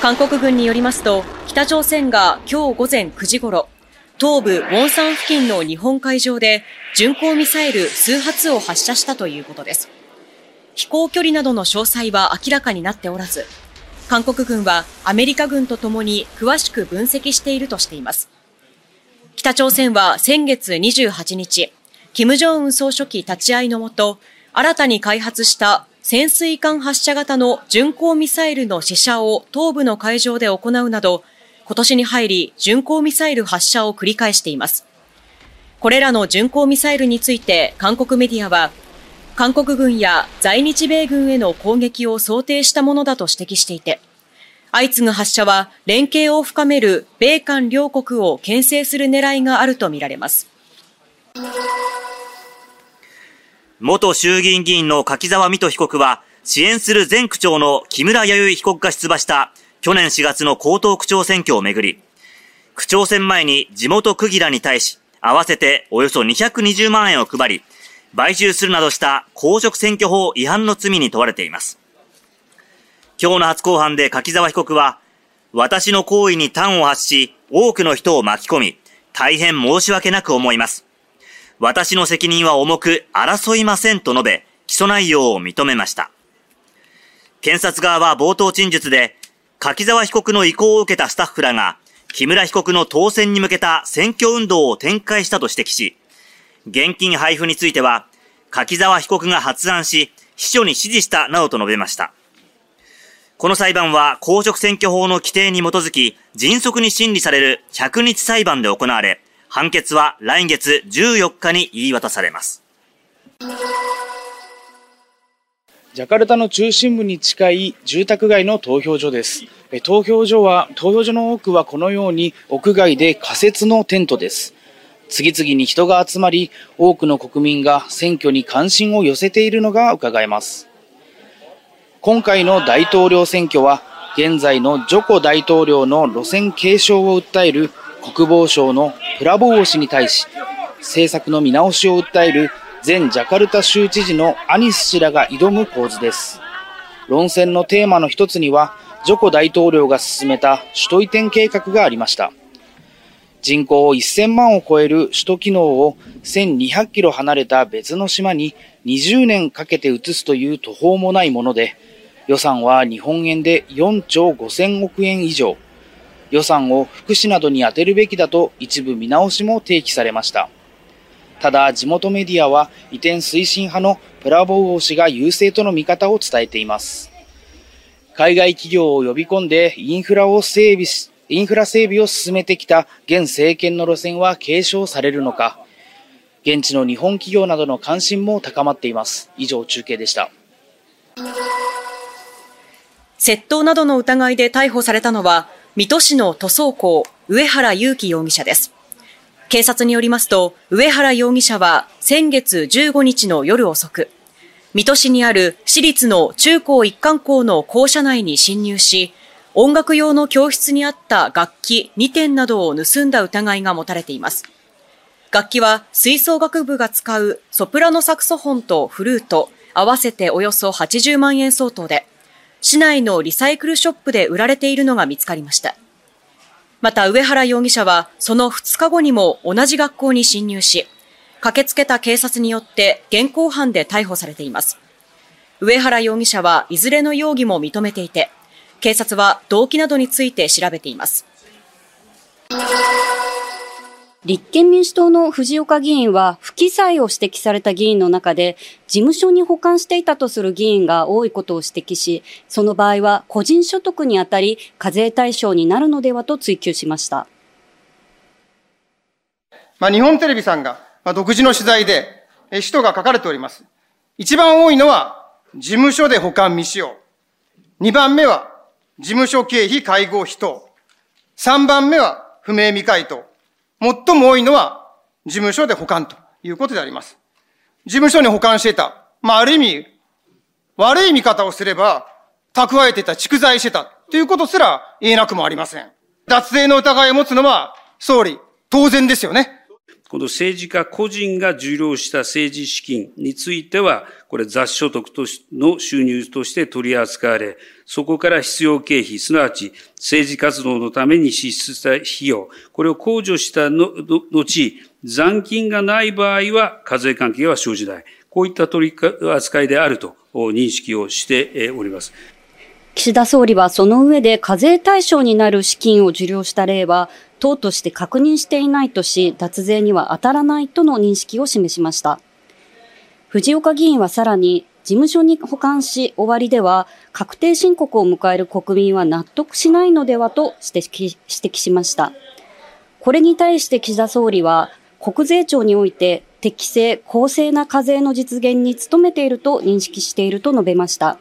韓国軍によりますと、北朝鮮が今日午前9時頃、東部ウォンサン付近の日本海上で巡航ミサイル数発を発射したということです。飛行距離などの詳細は明らかになっておらず、韓国軍はアメリカ軍とともに詳しく分析しているとしています。北朝鮮は先月28日、金正恩総書記立ち会いのもと、新たに開発した潜水艦発射型の巡航ミサイルの試射を東部の海上で行うなど、今年に入り巡航ミサイル発射を繰り返しています。これらの巡航ミサイルについて韓国メディアは、韓国軍や在日米軍への攻撃を想定したものだと指摘していて、相次ぐ発射は連携を深める米韓両国を牽制する狙いがあるとみられます。元衆議院議員の柿沢水戸被告は、支援する前区長の木村弥生被告が出馬した去年4月の江東区長選挙をめぐり、区長選前に地元区議らに対し、合わせておよそ220万円を配り、買収するなどした公職選挙法違反の罪に問われています。今日の初公判で柿沢被告は、私の行為に端を発し、多くの人を巻き込み、大変申し訳なく思います。私の責任は重く争いませんと述べ、起訴内容を認めました。検察側は冒頭陳述で、柿沢被告の意向を受けたスタッフらが、木村被告の当選に向けた選挙運動を展開したと指摘し、現金配布については、柿沢被告が発案し、秘書に指示したなどと述べました。この裁判は公職選挙法の規定に基づき、迅速に審理される100日裁判で行われ、判決は来月14日に言い渡されます。ジャカルタの中心部に近い住宅街の投票所です。投票所は、投票所の多くはこのように屋外で仮設のテントです。次々に人が集まり、多くの国民が選挙に関心を寄せているのが伺えます。今回の大統領選挙は、現在のジョコ大統領の路線継承を訴える国防省のプラボー氏に対し、政策の見直しを訴える前ジャカルタ州知事のアニス氏らが挑む構図です。論戦のテーマの一つには、ジョコ大統領が進めた首都移転計画がありました。人口1000万を超える首都機能を1200キロ離れた別の島に20年かけて移すという途方もないもので、予算は日本円で4兆5000億円以上。予算を福祉などに充てるべきだと一部見直しも提起されました。ただ、地元メディアは移転推進派のプラボウ氏が優勢との見方を伝えています。海外企業を呼び込んでインフラを整備し、インフラ整備を進めてきた現政権の路線は継承されるのか、現地の日本企業などの関心も高まっています。以上、中継でした。窃盗などの疑いで逮捕されたのは、水戸市の塗装工、上原祐樹容疑者です。警察によりますと、上原容疑者は先月15日の夜遅く、水戸市にある私立の中高一貫校の校舎内に侵入し、音楽用の教室にあった楽器2点などを盗んだ疑いが持たれています。楽器は吹奏楽部が使うソプラノサクソフォンとフルート、合わせておよそ80万円相当で、市内のリサイクルショップで売られているのが見つかりました。また上原容疑者はその2日後にも同じ学校に侵入し、駆けつけた警察によって現行犯で逮捕されています。上原容疑者はいずれの容疑も認めていて、警察は動機などについて調べています。立憲民主党の藤岡議員は不記載を指摘された議員の中で事務所に保管していたとする議員が多いことを指摘し、その場合は個人所得にあたり課税対象になるのではと追及しました。まあ、日本テレビさんが、まあ、独自の取材で、え、使途が書かれております。一番多いのは、事務所で保管未使用。二番目は、事務所経費会合費等。3番目は不明未回答。最も多いのは事務所で保管ということであります。事務所に保管していた。まあ、ある意味、悪い見方をすれば、蓄えていた、蓄財してたということすら言えなくもありません。脱税の疑いを持つのは、総理、当然ですよね。この政治家個人が受領した政治資金については、これ雑所得との収入として取り扱われ、そこから必要経費、すなわち政治活動のために支出した費用、これを控除したの後、残金がない場合は課税関係は生じない。こういった取り扱いであると認識をしております。岸田総理はその上で課税対象になる資金を受領した例は、党として確認していないとし、脱税には当たらないとの認識を示しました。藤岡議員はさらに、事務所に保管し終わりでは、確定申告を迎える国民は納得しないのではと指摘指摘しました。これに対して岸田総理は、国税庁において適正、公正な課税の実現に努めていると認識していると述べました。